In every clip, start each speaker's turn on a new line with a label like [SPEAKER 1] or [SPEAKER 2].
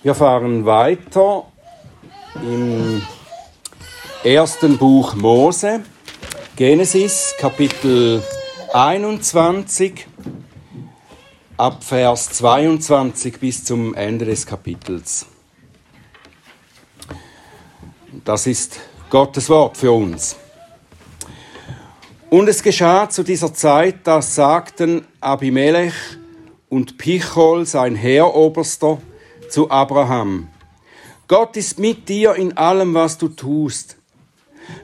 [SPEAKER 1] Wir fahren weiter im ersten Buch Mose, Genesis, Kapitel 21, ab Vers 22 bis zum Ende des Kapitels. Das ist Gottes Wort für uns. Und es geschah zu dieser Zeit, da sagten Abimelech und Pichol, sein Heeroberster, zu Abraham, Gott ist mit dir in allem, was du tust.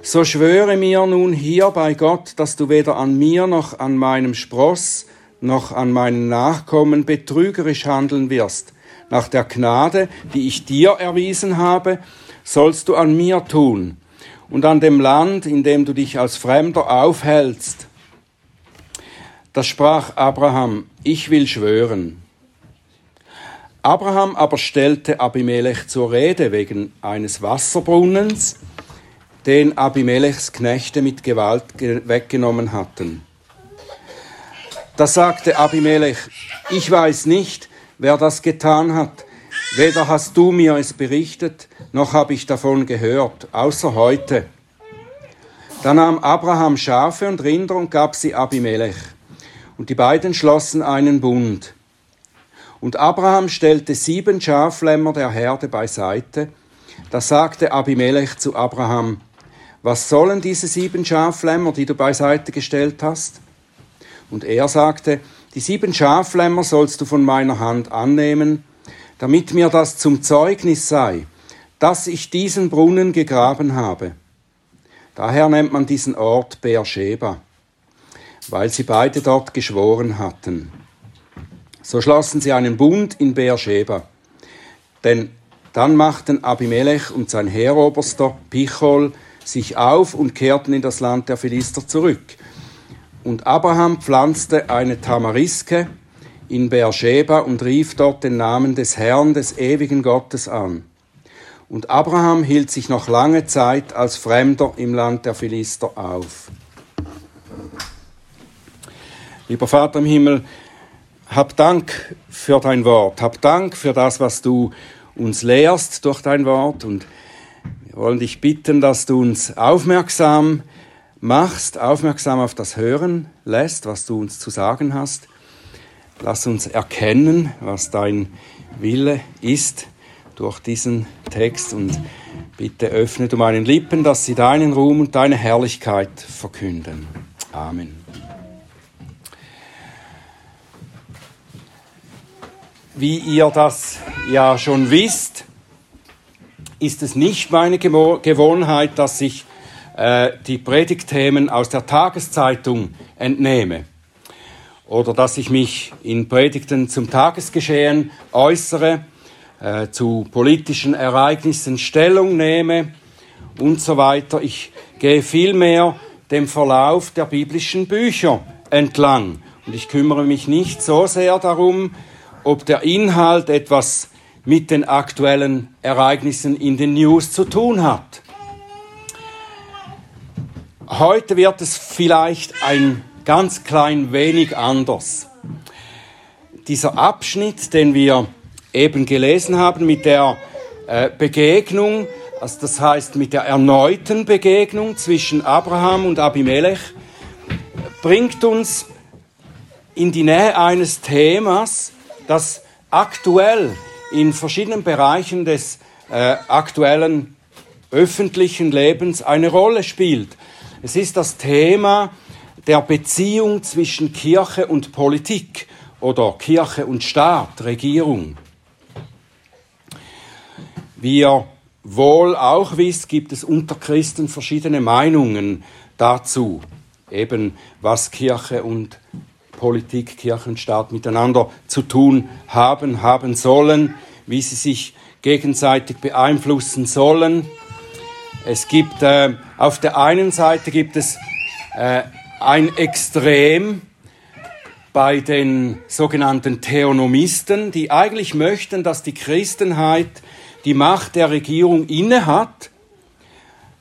[SPEAKER 1] So schwöre mir nun hier bei Gott, dass du weder an mir noch an meinem Spross noch an meinen Nachkommen betrügerisch handeln wirst. Nach der Gnade, die ich dir erwiesen habe, sollst du an mir tun und an dem Land, in dem du dich als Fremder aufhältst. Da sprach Abraham, ich will schwören. Abraham aber stellte Abimelech zur Rede wegen eines Wasserbrunnens, den Abimelechs Knechte mit Gewalt weggenommen hatten. Da sagte Abimelech, ich weiß nicht, wer das getan hat, weder hast du mir es berichtet, noch habe ich davon gehört, außer heute. Da nahm Abraham Schafe und Rinder und gab sie Abimelech. Und die beiden schlossen einen Bund. Und Abraham stellte sieben Schaflämmer der Herde beiseite. Da sagte Abimelech zu Abraham, was sollen diese sieben Schaflämmer, die du beiseite gestellt hast? Und er sagte, die sieben Schaflämmer sollst du von meiner Hand annehmen, damit mir das zum Zeugnis sei, dass ich diesen Brunnen gegraben habe. Daher nennt man diesen Ort Beersheba, weil sie beide dort geschworen hatten. So schlossen sie einen Bund in Beersheba. Denn dann machten Abimelech und sein Heeroberster Pichol sich auf und kehrten in das Land der Philister zurück. Und Abraham pflanzte eine Tamariske in Beersheba und rief dort den Namen des Herrn, des ewigen Gottes an. Und Abraham hielt sich noch lange Zeit als Fremder im Land der Philister auf. Lieber Vater im Himmel, hab Dank für dein Wort, hab Dank für das, was du uns lehrst durch dein Wort und wir wollen dich bitten, dass du uns aufmerksam machst, aufmerksam auf das Hören lässt, was du uns zu sagen hast. Lass uns erkennen, was dein Wille ist durch diesen Text und bitte öffne du meinen Lippen, dass sie deinen Ruhm und deine Herrlichkeit verkünden. Amen. Wie ihr das ja schon wisst, ist es nicht meine Gewohnheit, dass ich äh, die Predigtthemen aus der Tageszeitung entnehme oder dass ich mich in Predigten zum Tagesgeschehen äußere äh, zu politischen Ereignissen Stellung nehme und so weiter. Ich gehe vielmehr dem Verlauf der biblischen Bücher entlang. Und ich kümmere mich nicht so sehr darum, ob der Inhalt etwas mit den aktuellen Ereignissen in den News zu tun hat. Heute wird es vielleicht ein ganz klein wenig anders. Dieser Abschnitt, den wir eben gelesen haben mit der äh, Begegnung, also das heißt mit der erneuten Begegnung zwischen Abraham und Abimelech, bringt uns in die Nähe eines Themas, das aktuell in verschiedenen Bereichen des äh, aktuellen öffentlichen Lebens eine Rolle spielt. Es ist das Thema der Beziehung zwischen Kirche und Politik oder Kirche und Staat, Regierung. Wie ihr wohl auch wisst, gibt es unter Christen verschiedene Meinungen dazu, eben was Kirche und Politik, Kirche und Staat miteinander zu tun haben, haben sollen, wie sie sich gegenseitig beeinflussen sollen. Es gibt äh, auf der einen Seite gibt es äh, ein Extrem bei den sogenannten Theonomisten, die eigentlich möchten, dass die Christenheit die Macht der Regierung innehat,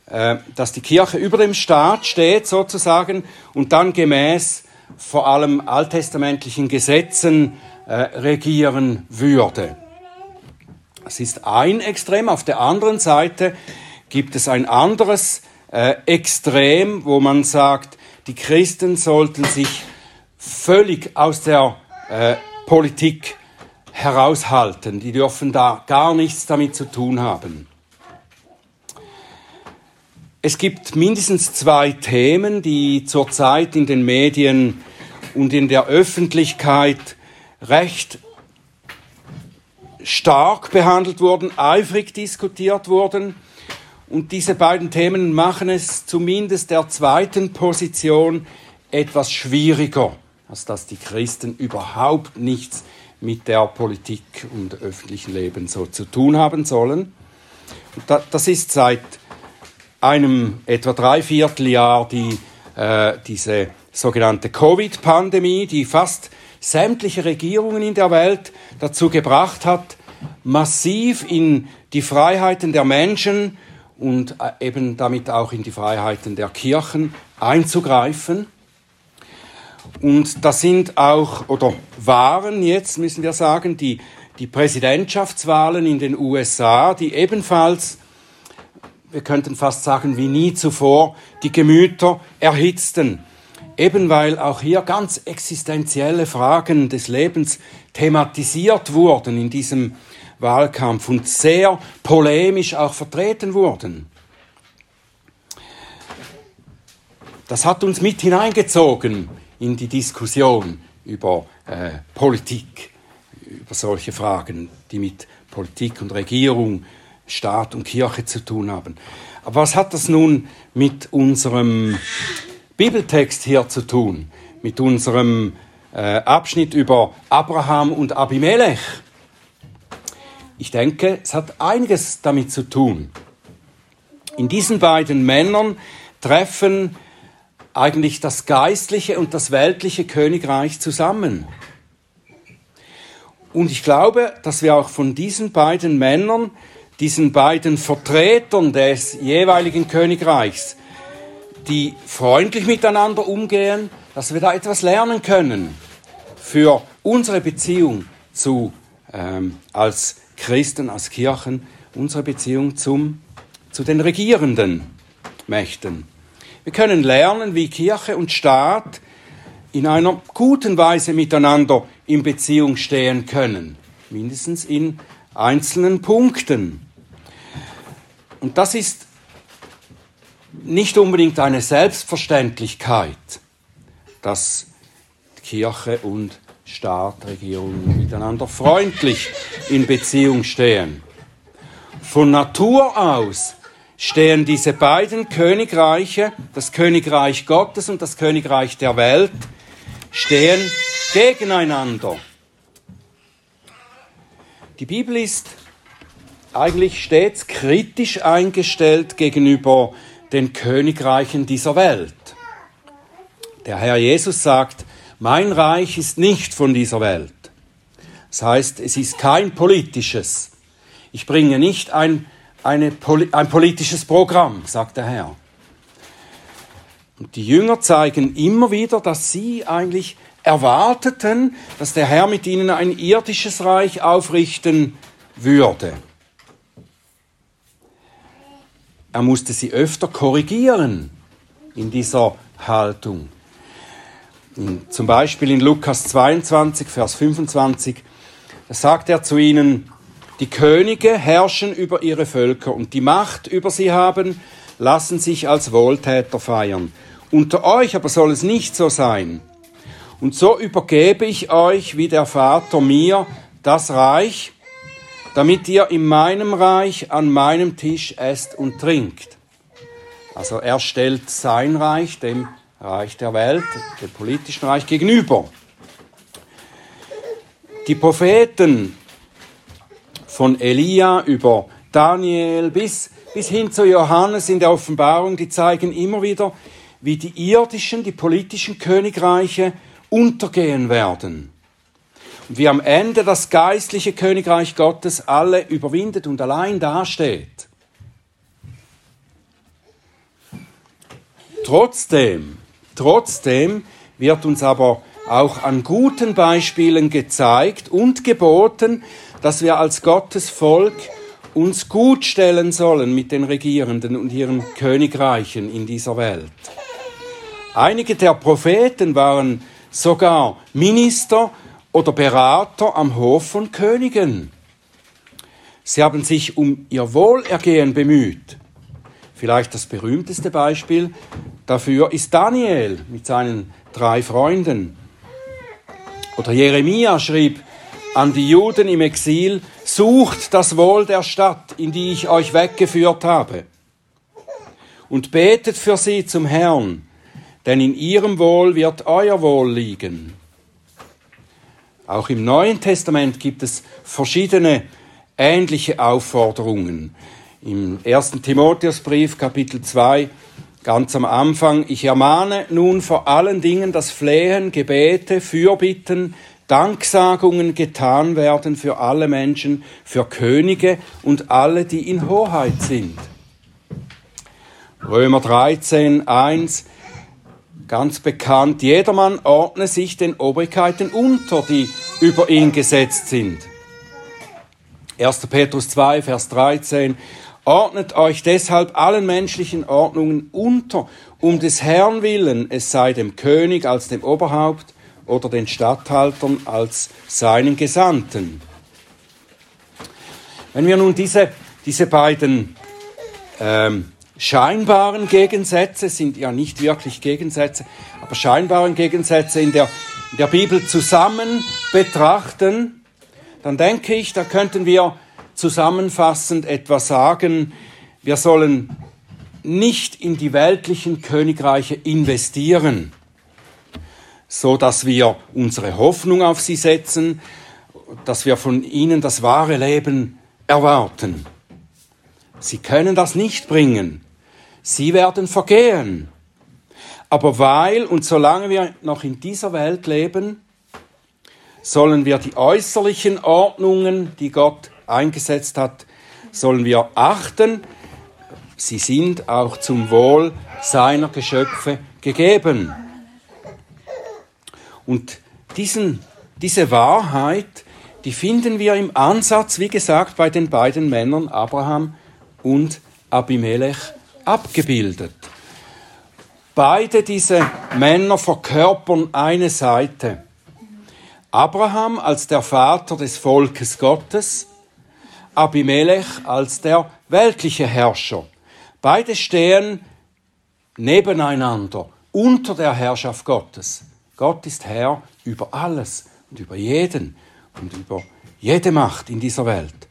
[SPEAKER 1] äh, dass die Kirche über dem Staat steht sozusagen und dann gemäß vor allem alttestamentlichen Gesetzen äh, regieren würde. Das ist ein Extrem. Auf der anderen Seite gibt es ein anderes äh, Extrem, wo man sagt, die Christen sollten sich völlig aus der äh, Politik heraushalten. Die dürfen da gar nichts damit zu tun haben. Es gibt mindestens zwei Themen, die zurzeit in den Medien und in der Öffentlichkeit recht stark behandelt wurden, eifrig diskutiert wurden. Und diese beiden Themen machen es zumindest der zweiten Position etwas schwieriger, als dass die Christen überhaupt nichts mit der Politik und öffentlichen Leben so zu tun haben sollen. das ist seit einem etwa Dreivierteljahr die, äh, diese sogenannte Covid-Pandemie, die fast sämtliche Regierungen in der Welt dazu gebracht hat, massiv in die Freiheiten der Menschen und äh, eben damit auch in die Freiheiten der Kirchen einzugreifen. Und das sind auch, oder waren jetzt, müssen wir sagen, die, die Präsidentschaftswahlen in den USA, die ebenfalls, wir könnten fast sagen, wie nie zuvor, die Gemüter erhitzten. Eben weil auch hier ganz existenzielle Fragen des Lebens thematisiert wurden in diesem Wahlkampf und sehr polemisch auch vertreten wurden. Das hat uns mit hineingezogen in die Diskussion über äh, Politik, über solche Fragen, die mit Politik und Regierung, Staat und Kirche zu tun haben. Aber was hat das nun mit unserem Bibeltext hier zu tun? Mit unserem äh, Abschnitt über Abraham und Abimelech? Ich denke, es hat einiges damit zu tun. In diesen beiden Männern treffen eigentlich das geistliche und das weltliche Königreich zusammen. Und ich glaube, dass wir auch von diesen beiden Männern, diesen beiden Vertretern des jeweiligen Königreichs, die freundlich miteinander umgehen, dass wir da etwas lernen können für unsere Beziehung zu, ähm, als Christen, als Kirchen, unsere Beziehung zum, zu den regierenden Mächten. Wir können lernen, wie Kirche und Staat in einer guten Weise miteinander in Beziehung stehen können, mindestens in einzelnen Punkten. Und das ist nicht unbedingt eine Selbstverständlichkeit, dass Kirche und Staat, Regierung miteinander freundlich in Beziehung stehen. Von Natur aus stehen diese beiden Königreiche, das Königreich Gottes und das Königreich der Welt, stehen gegeneinander. Die Bibel ist eigentlich stets kritisch eingestellt gegenüber den Königreichen dieser Welt. Der Herr Jesus sagt, mein Reich ist nicht von dieser Welt. Das heißt, es ist kein politisches. Ich bringe nicht ein eine, ein politisches Programm, sagt der Herr. Und die Jünger zeigen immer wieder, dass sie eigentlich erwarteten, dass der Herr mit ihnen ein irdisches Reich aufrichten würde. Er musste sie öfter korrigieren in dieser Haltung. Zum Beispiel in Lukas 22, Vers 25, da sagt er zu ihnen, die Könige herrschen über ihre Völker und die Macht über sie haben, lassen sich als Wohltäter feiern. Unter euch aber soll es nicht so sein. Und so übergebe ich euch, wie der Vater mir, das Reich, damit ihr in meinem Reich an meinem Tisch esst und trinkt. Also er stellt sein Reich dem Reich der Welt, dem politischen Reich gegenüber. Die Propheten von Elia über Daniel bis, bis hin zu Johannes in der Offenbarung, die zeigen immer wieder, wie die irdischen, die politischen Königreiche untergehen werden. Und wie am Ende das geistliche Königreich Gottes alle überwindet und allein dasteht. Trotzdem, trotzdem wird uns aber auch an guten Beispielen gezeigt und geboten, dass wir als Gottes Volk uns gut stellen sollen mit den Regierenden und ihren Königreichen in dieser Welt. Einige der Propheten waren sogar Minister oder Berater am Hof von Königen. Sie haben sich um ihr Wohlergehen bemüht. Vielleicht das berühmteste Beispiel dafür ist Daniel mit seinen drei Freunden. Oder Jeremia schrieb an die Juden im Exil, sucht das Wohl der Stadt, in die ich euch weggeführt habe, und betet für sie zum Herrn, denn in ihrem Wohl wird euer Wohl liegen. Auch im Neuen Testament gibt es verschiedene ähnliche Aufforderungen. Im 1. Timotheusbrief Kapitel 2 ganz am Anfang, ich ermahne nun vor allen Dingen, dass Flehen, Gebete, Fürbitten, Danksagungen getan werden für alle Menschen, für Könige und alle, die in Hoheit sind. Römer 13, 1, ganz bekannt, jedermann ordne sich den Obrigkeiten unter, die über ihn gesetzt sind. 1. Petrus 2, Vers 13, ordnet euch deshalb allen menschlichen Ordnungen unter, um des Herrn willen, es sei dem König als dem Oberhaupt oder den Statthaltern als seinen Gesandten. Wenn wir nun diese, diese beiden ähm, scheinbaren Gegensätze, sind ja nicht wirklich Gegensätze, aber scheinbaren Gegensätze in der, in der Bibel zusammen betrachten, dann denke ich, da könnten wir zusammenfassend etwa sagen, wir sollen nicht in die weltlichen Königreiche investieren, so dass wir unsere Hoffnung auf sie setzen, dass wir von ihnen das wahre Leben erwarten. Sie können das nicht bringen. Sie werden vergehen. Aber weil und solange wir noch in dieser Welt leben, sollen wir die äußerlichen Ordnungen, die Gott eingesetzt hat, sollen wir achten. Sie sind auch zum Wohl seiner Geschöpfe gegeben. Und diesen, diese Wahrheit, die finden wir im Ansatz, wie gesagt, bei den beiden Männern Abraham und Abimelech abgebildet. Beide diese Männer verkörpern eine Seite. Abraham als der Vater des Volkes Gottes, Abimelech als der weltliche Herrscher. Beide stehen nebeneinander unter der Herrschaft Gottes. Gott ist Herr über alles und über jeden und über jede Macht in dieser Welt.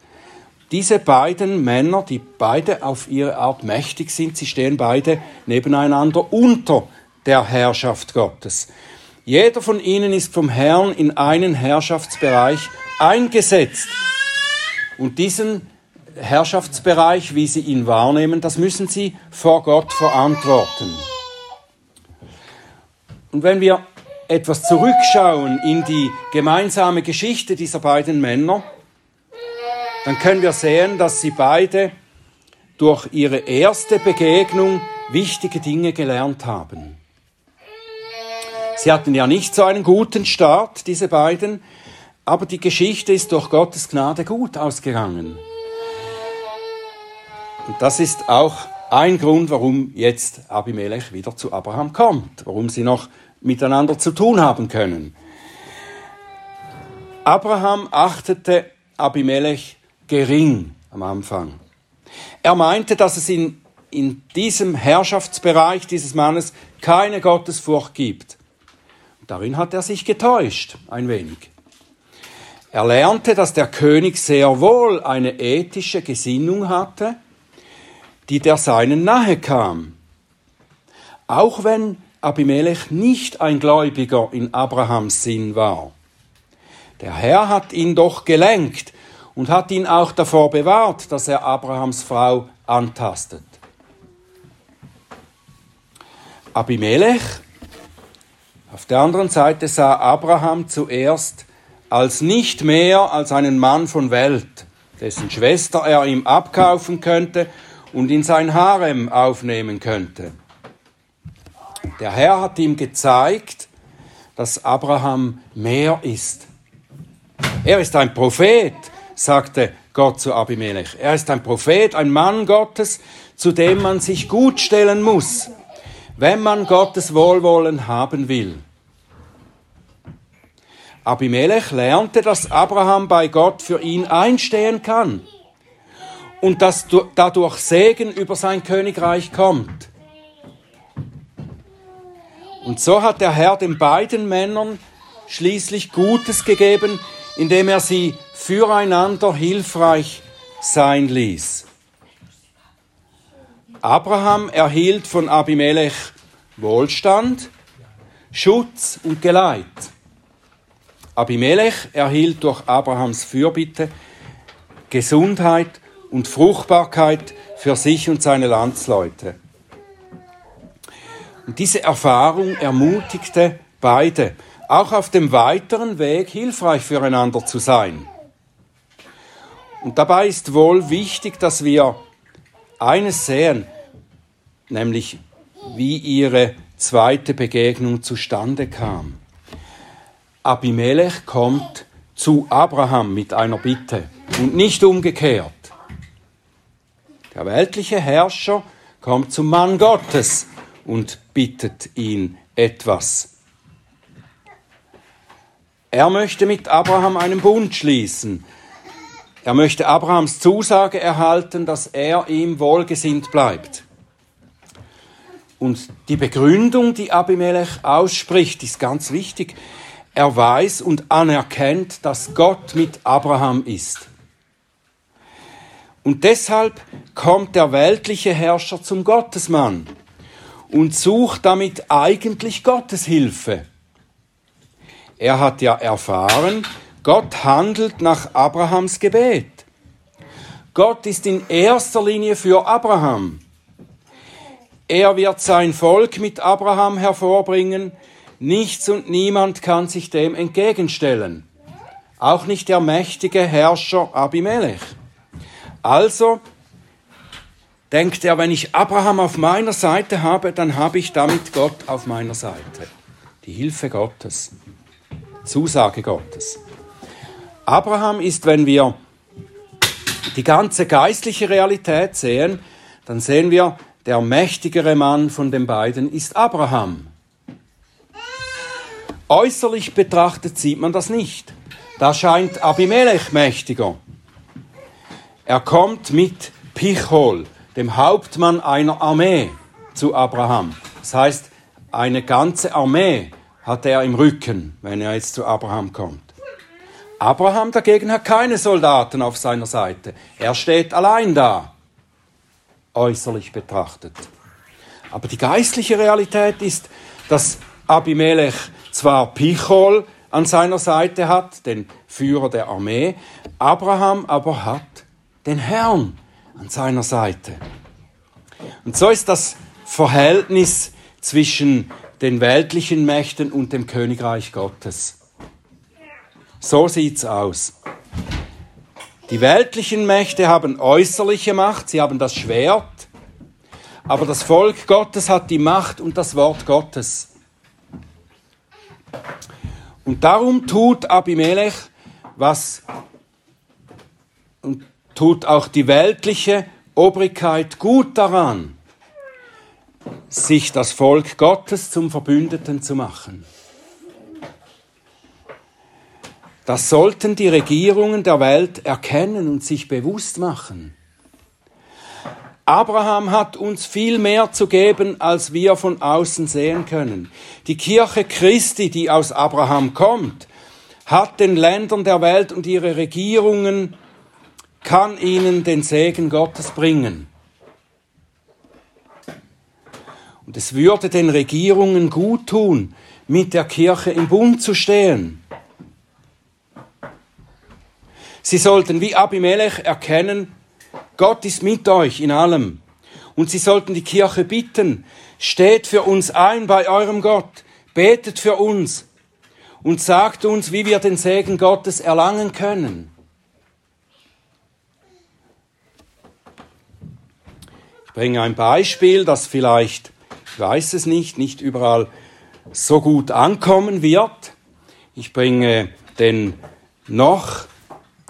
[SPEAKER 1] Diese beiden Männer, die beide auf ihre Art mächtig sind, sie stehen beide nebeneinander unter der Herrschaft Gottes. Jeder von ihnen ist vom Herrn in einen Herrschaftsbereich eingesetzt. Und diesen Herrschaftsbereich, wie sie ihn wahrnehmen, das müssen sie vor Gott verantworten. Und wenn wir etwas zurückschauen in die gemeinsame Geschichte dieser beiden Männer, dann können wir sehen, dass sie beide durch ihre erste Begegnung wichtige Dinge gelernt haben. Sie hatten ja nicht so einen guten Start, diese beiden, aber die Geschichte ist durch Gottes Gnade gut ausgegangen. Und das ist auch ein Grund, warum jetzt Abimelech wieder zu Abraham kommt, warum sie noch miteinander zu tun haben können. Abraham achtete Abimelech gering am Anfang. Er meinte, dass es in, in diesem Herrschaftsbereich dieses Mannes keine Gottesfurcht gibt. Darin hat er sich getäuscht, ein wenig. Er lernte, dass der König sehr wohl eine ethische Gesinnung hatte, die der seinen nahe kam. Auch wenn Abimelech nicht ein Gläubiger in Abrahams Sinn war. Der Herr hat ihn doch gelenkt und hat ihn auch davor bewahrt, dass er Abrahams Frau antastet. Abimelech auf der anderen Seite sah Abraham zuerst als nicht mehr als einen Mann von Welt, dessen Schwester er ihm abkaufen könnte und in sein Harem aufnehmen könnte. Der Herr hat ihm gezeigt, dass Abraham mehr ist. Er ist ein Prophet, sagte Gott zu Abimelech. Er ist ein Prophet, ein Mann Gottes, zu dem man sich gut stellen muss, wenn man Gottes Wohlwollen haben will. Abimelech lernte, dass Abraham bei Gott für ihn einstehen kann und dass dadurch Segen über sein Königreich kommt. Und so hat der Herr den beiden Männern schließlich Gutes gegeben, indem er sie füreinander hilfreich sein ließ. Abraham erhielt von Abimelech Wohlstand, Schutz und Geleit. Abimelech erhielt durch Abrahams Fürbitte Gesundheit und Fruchtbarkeit für sich und seine Landsleute. Und diese Erfahrung ermutigte beide, auch auf dem weiteren Weg hilfreich füreinander zu sein. Und dabei ist wohl wichtig, dass wir eines sehen, nämlich wie ihre zweite Begegnung zustande kam. Abimelech kommt zu Abraham mit einer Bitte und nicht umgekehrt. Der weltliche Herrscher kommt zum Mann Gottes und bittet ihn etwas. Er möchte mit Abraham einen Bund schließen. Er möchte Abrahams Zusage erhalten, dass er ihm wohlgesinnt bleibt. Und die Begründung, die Abimelech ausspricht, ist ganz wichtig. Er weiß und anerkennt, dass Gott mit Abraham ist. Und deshalb kommt der weltliche Herrscher zum Gottesmann und sucht damit eigentlich Gottes Hilfe. Er hat ja erfahren, Gott handelt nach Abrahams Gebet. Gott ist in erster Linie für Abraham. Er wird sein Volk mit Abraham hervorbringen. Nichts und niemand kann sich dem entgegenstellen. Auch nicht der mächtige Herrscher Abimelech. Also denkt er, wenn ich Abraham auf meiner Seite habe, dann habe ich damit Gott auf meiner Seite. Die Hilfe Gottes. Zusage Gottes. Abraham ist, wenn wir die ganze geistliche Realität sehen, dann sehen wir, der mächtigere Mann von den beiden ist Abraham. Äußerlich betrachtet sieht man das nicht. Da scheint Abimelech mächtiger. Er kommt mit Pichol, dem Hauptmann einer Armee, zu Abraham. Das heißt, eine ganze Armee hat er im Rücken, wenn er jetzt zu Abraham kommt. Abraham dagegen hat keine Soldaten auf seiner Seite. Er steht allein da, äußerlich betrachtet. Aber die geistliche Realität ist, dass Abimelech zwar Pichol an seiner Seite hat, den Führer der Armee, Abraham aber hat den Herrn an seiner Seite. Und so ist das Verhältnis zwischen den weltlichen Mächten und dem Königreich Gottes. So sieht's aus. Die weltlichen Mächte haben äußerliche Macht, sie haben das Schwert, aber das Volk Gottes hat die Macht und das Wort Gottes. Und darum tut Abimelech, was und tut auch die weltliche Obrigkeit gut daran, sich das Volk Gottes zum Verbündeten zu machen. Das sollten die Regierungen der Welt erkennen und sich bewusst machen. Abraham hat uns viel mehr zu geben, als wir von außen sehen können. Die Kirche Christi, die aus Abraham kommt, hat den Ländern der Welt und ihre Regierungen, kann ihnen den Segen Gottes bringen. Und es würde den Regierungen gut tun, mit der Kirche im Bund zu stehen. Sie sollten wie Abimelech erkennen, Gott ist mit euch in allem. Und sie sollten die Kirche bitten, steht für uns ein bei eurem Gott, betet für uns und sagt uns, wie wir den Segen Gottes erlangen können. Ich bringe ein Beispiel, das vielleicht ich weiß es nicht, nicht überall so gut ankommen wird. Ich bringe den noch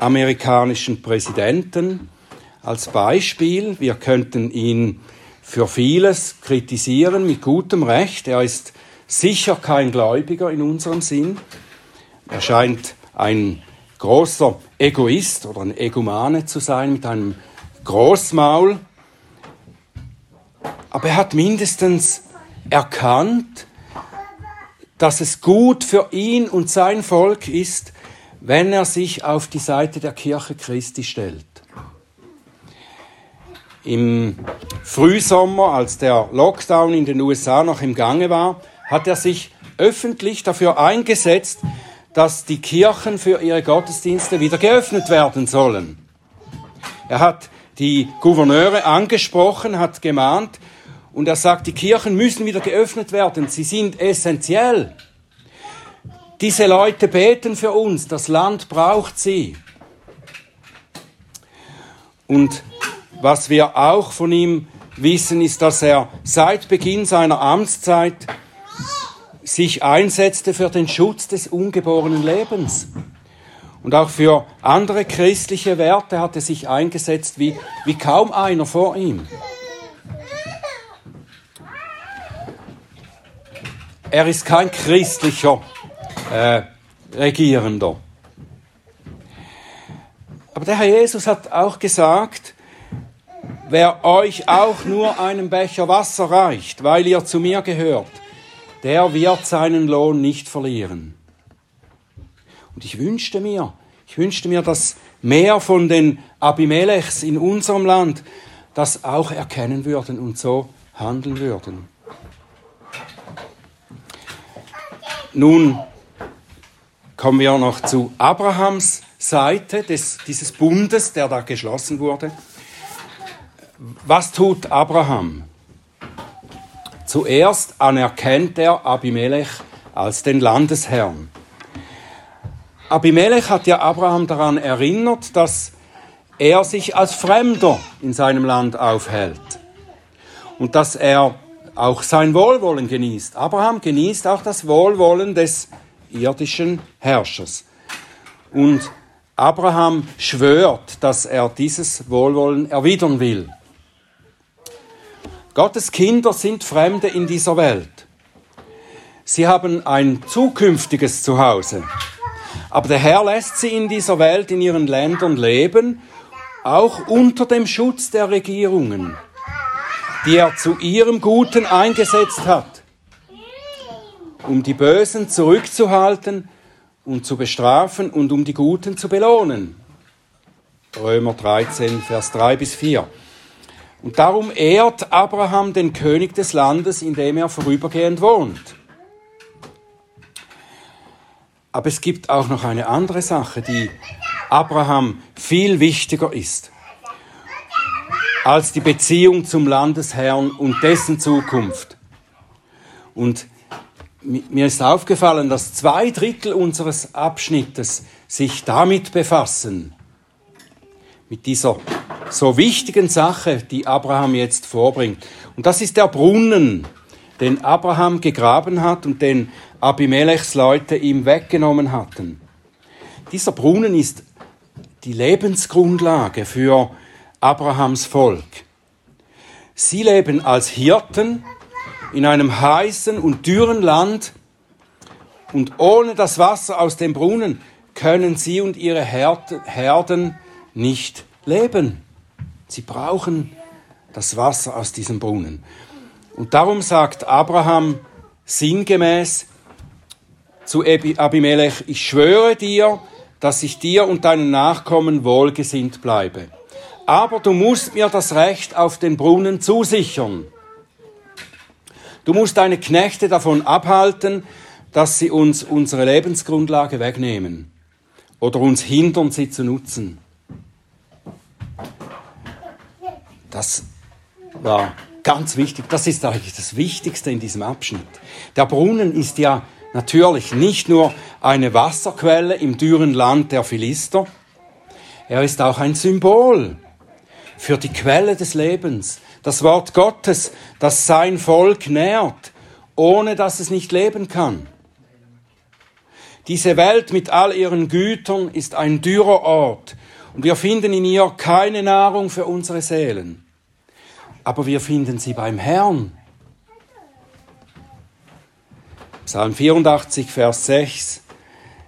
[SPEAKER 1] amerikanischen Präsidenten als Beispiel. Wir könnten ihn für vieles kritisieren mit gutem Recht. Er ist sicher kein Gläubiger in unserem Sinn. Er scheint ein großer Egoist oder ein Egomane zu sein mit einem Großmaul. Aber er hat mindestens erkannt, dass es gut für ihn und sein Volk ist, wenn er sich auf die Seite der Kirche Christi stellt. Im Frühsommer, als der Lockdown in den USA noch im Gange war, hat er sich öffentlich dafür eingesetzt, dass die Kirchen für ihre Gottesdienste wieder geöffnet werden sollen. Er hat die Gouverneure angesprochen, hat gemahnt und er sagt, die Kirchen müssen wieder geöffnet werden, sie sind essentiell. Diese Leute beten für uns, das Land braucht sie. Und was wir auch von ihm wissen, ist, dass er seit Beginn seiner Amtszeit sich einsetzte für den Schutz des ungeborenen Lebens. Und auch für andere christliche Werte hat er sich eingesetzt wie, wie kaum einer vor ihm. Er ist kein christlicher äh, Regierender. Aber der Herr Jesus hat auch gesagt, wer euch auch nur einen Becher Wasser reicht, weil ihr zu mir gehört, der wird seinen Lohn nicht verlieren. Und ich wünschte mir, ich wünschte mir, dass mehr von den Abimelechs in unserem Land das auch erkennen würden und so handeln würden. Nun kommen wir noch zu Abrahams Seite des, dieses Bundes, der da geschlossen wurde. Was tut Abraham? Zuerst anerkennt er Abimelech als den Landesherrn. Abimelech hat ja Abraham daran erinnert, dass er sich als Fremder in seinem Land aufhält und dass er auch sein Wohlwollen genießt. Abraham genießt auch das Wohlwollen des irdischen Herrschers. Und Abraham schwört, dass er dieses Wohlwollen erwidern will. Gottes Kinder sind Fremde in dieser Welt. Sie haben ein zukünftiges Zuhause. Aber der Herr lässt sie in dieser Welt, in ihren Ländern leben, auch unter dem Schutz der Regierungen, die er zu ihrem Guten eingesetzt hat um die Bösen zurückzuhalten und zu bestrafen und um die Guten zu belohnen. Römer 13, Vers 3 bis 4. Und darum ehrt Abraham den König des Landes, in dem er vorübergehend wohnt. Aber es gibt auch noch eine andere Sache, die Abraham viel wichtiger ist als die Beziehung zum Landesherrn und dessen Zukunft. Und mir ist aufgefallen, dass zwei Drittel unseres Abschnittes sich damit befassen, mit dieser so wichtigen Sache, die Abraham jetzt vorbringt. Und das ist der Brunnen, den Abraham gegraben hat und den Abimelechs Leute ihm weggenommen hatten. Dieser Brunnen ist die Lebensgrundlage für Abrahams Volk. Sie leben als Hirten in einem heißen und dürren Land und ohne das Wasser aus dem Brunnen können sie und ihre Herden nicht leben. Sie brauchen das Wasser aus diesem Brunnen. Und darum sagt Abraham sinngemäß zu Abimelech, ich schwöre dir, dass ich dir und deinen Nachkommen wohlgesinnt bleibe. Aber du musst mir das Recht auf den Brunnen zusichern. Du musst deine Knechte davon abhalten, dass sie uns unsere Lebensgrundlage wegnehmen oder uns hindern, sie zu nutzen. Das war ganz wichtig. Das ist eigentlich das Wichtigste in diesem Abschnitt. Der Brunnen ist ja natürlich nicht nur eine Wasserquelle im dürren Land der Philister, er ist auch ein Symbol für die Quelle des Lebens, das Wort Gottes, das sein Volk nährt, ohne dass es nicht leben kann. Diese Welt mit all ihren Gütern ist ein dürrer Ort und wir finden in ihr keine Nahrung für unsere Seelen. Aber wir finden sie beim Herrn. Psalm 84, Vers 6.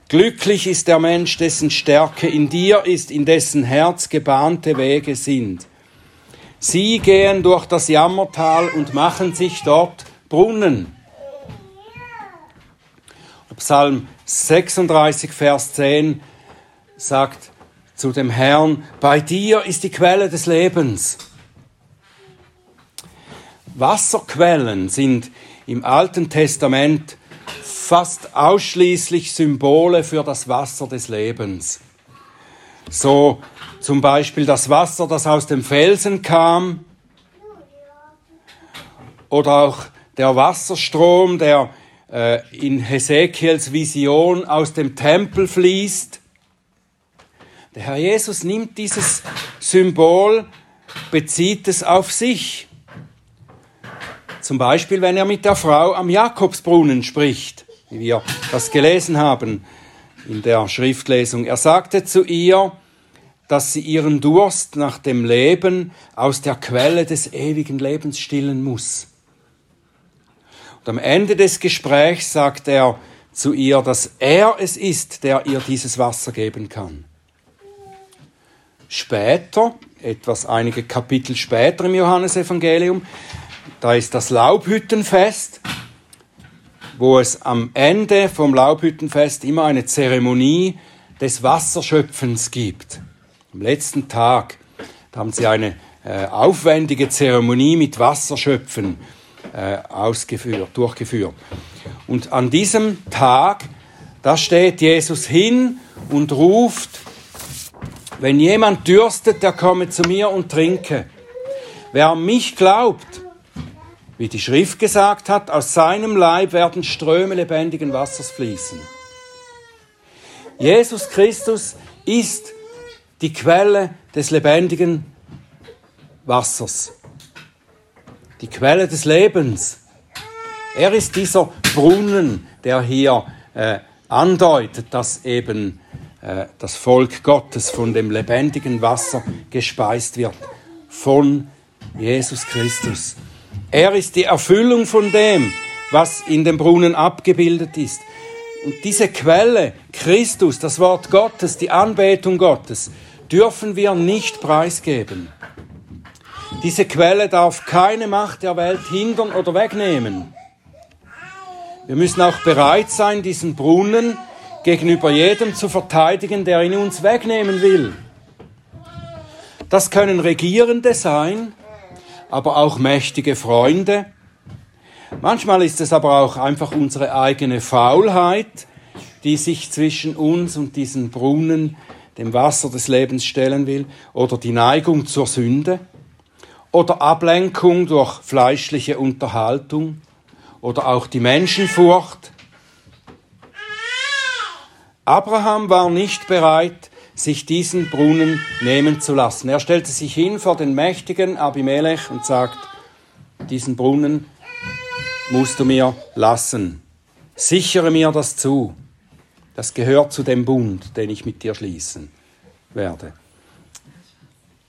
[SPEAKER 1] Glücklich ist der Mensch, dessen Stärke in dir ist, in dessen Herz gebahnte Wege sind. Sie gehen durch das Jammertal und machen sich dort Brunnen. Psalm 36, Vers 10 sagt zu dem Herrn, bei dir ist die Quelle des Lebens. Wasserquellen sind im Alten Testament fast ausschließlich Symbole für das Wasser des Lebens. So zum Beispiel das Wasser, das aus dem Felsen kam, oder auch der Wasserstrom, der äh, in Hesekiels Vision aus dem Tempel fließt. Der Herr Jesus nimmt dieses Symbol, bezieht es auf sich. Zum Beispiel, wenn er mit der Frau am Jakobsbrunnen spricht, wie wir das gelesen haben in der Schriftlesung. Er sagte zu ihr, dass sie ihren Durst nach dem Leben aus der Quelle des ewigen Lebens stillen muss. Und am Ende des Gesprächs sagt er zu ihr, dass er es ist, der ihr dieses Wasser geben kann. Später, etwas einige Kapitel später im Johannesevangelium, da ist das Laubhüttenfest, wo es am Ende vom Laubhüttenfest immer eine Zeremonie des Wasserschöpfens gibt. Am letzten Tag da haben sie eine äh, aufwendige Zeremonie mit Wasserschöpfen äh, ausgeführt, durchgeführt. Und an diesem Tag, da steht Jesus hin und ruft, wenn jemand dürstet, der komme zu mir und trinke. Wer an mich glaubt, wie die Schrift gesagt hat, aus seinem Leib werden Ströme lebendigen Wassers fließen. Jesus Christus ist die Quelle des lebendigen Wassers die Quelle des Lebens. Er ist dieser Brunnen, der hier äh, andeutet, dass eben äh, das Volk Gottes von dem lebendigen Wasser gespeist wird, von Jesus Christus. Er ist die Erfüllung von dem, was in dem Brunnen abgebildet ist. Und diese Quelle, Christus, das Wort Gottes, die Anbetung Gottes, dürfen wir nicht preisgeben. Diese Quelle darf keine Macht der Welt hindern oder wegnehmen. Wir müssen auch bereit sein, diesen Brunnen gegenüber jedem zu verteidigen, der ihn uns wegnehmen will. Das können Regierende sein, aber auch mächtige Freunde. Manchmal ist es aber auch einfach unsere eigene Faulheit, die sich zwischen uns und diesen Brunnen, dem Wasser des Lebens stellen will, oder die Neigung zur Sünde oder Ablenkung durch fleischliche Unterhaltung oder auch die Menschenfurcht. Abraham war nicht bereit, sich diesen Brunnen nehmen zu lassen. Er stellte sich hin vor den mächtigen Abimelech und sagt, diesen Brunnen musst du mir lassen. Sichere mir das zu. Das gehört zu dem Bund, den ich mit dir schließen werde.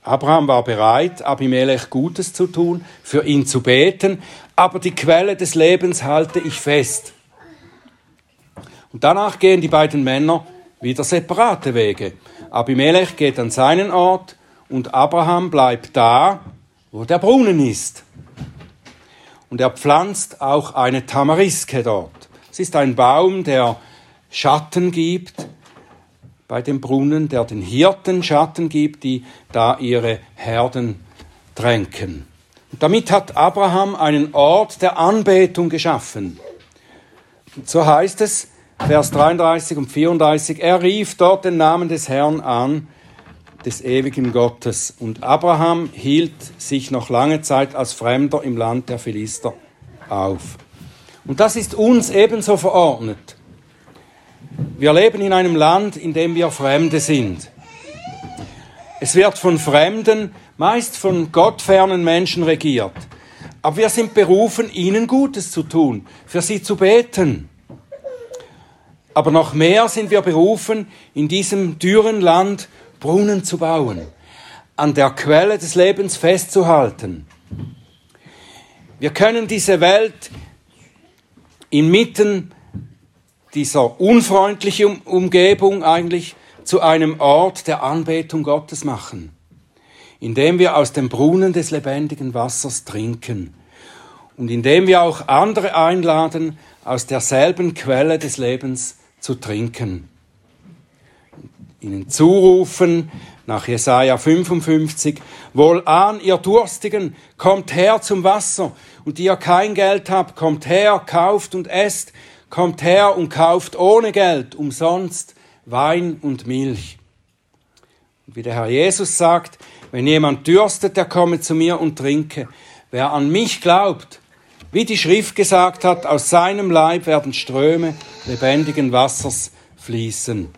[SPEAKER 1] Abraham war bereit, Abimelech Gutes zu tun, für ihn zu beten, aber die Quelle des Lebens halte ich fest. Und danach gehen die beiden Männer wieder separate Wege. Abimelech geht an seinen Ort und Abraham bleibt da, wo der Brunnen ist. Und er pflanzt auch eine Tamariske dort. Es ist ein Baum, der Schatten gibt, bei dem Brunnen, der den Hirten Schatten gibt, die da ihre Herden tränken. Und damit hat Abraham einen Ort der Anbetung geschaffen. Und so heißt es, Vers 33 und 34, er rief dort den Namen des Herrn an, des ewigen Gottes. Und Abraham hielt sich noch lange Zeit als Fremder im Land der Philister auf. Und das ist uns ebenso verordnet. Wir leben in einem Land, in dem wir Fremde sind. Es wird von Fremden, meist von gottfernen Menschen regiert. Aber wir sind berufen, ihnen Gutes zu tun, für sie zu beten. Aber noch mehr sind wir berufen, in diesem dürren Land Brunnen zu bauen, an der Quelle des Lebens festzuhalten. Wir können diese Welt inmitten dieser unfreundlichen Umgebung eigentlich zu einem Ort der Anbetung Gottes machen, indem wir aus dem Brunnen des lebendigen Wassers trinken und indem wir auch andere einladen, aus derselben Quelle des Lebens zu trinken. Ihnen zurufen nach Jesaja 55, Wohlan, ihr Durstigen, kommt her zum Wasser, und ihr kein Geld habt, kommt her, kauft und esst, kommt her und kauft ohne Geld, umsonst, Wein und Milch. Und wie der Herr Jesus sagt, wenn jemand dürstet, der komme zu mir und trinke. Wer an mich glaubt, wie die Schrift gesagt hat, aus seinem Leib werden Ströme lebendigen Wassers fließen.